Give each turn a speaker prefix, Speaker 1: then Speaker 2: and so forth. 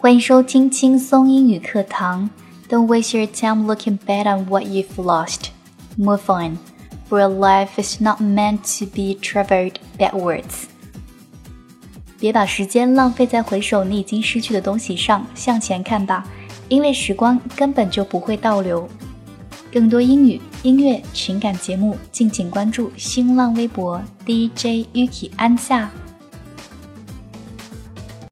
Speaker 1: 欢迎收听轻松英语课堂，Don't waste your time looking bad on what you've lost。Move on，real life is not meant to be traveled backwards。别把时间浪费在回首你已经失去的东西上，向前看吧，因为时光根本就不会倒流。更多英语、音乐、情感节目，敬请关注新浪微博 DJYuki 安夏。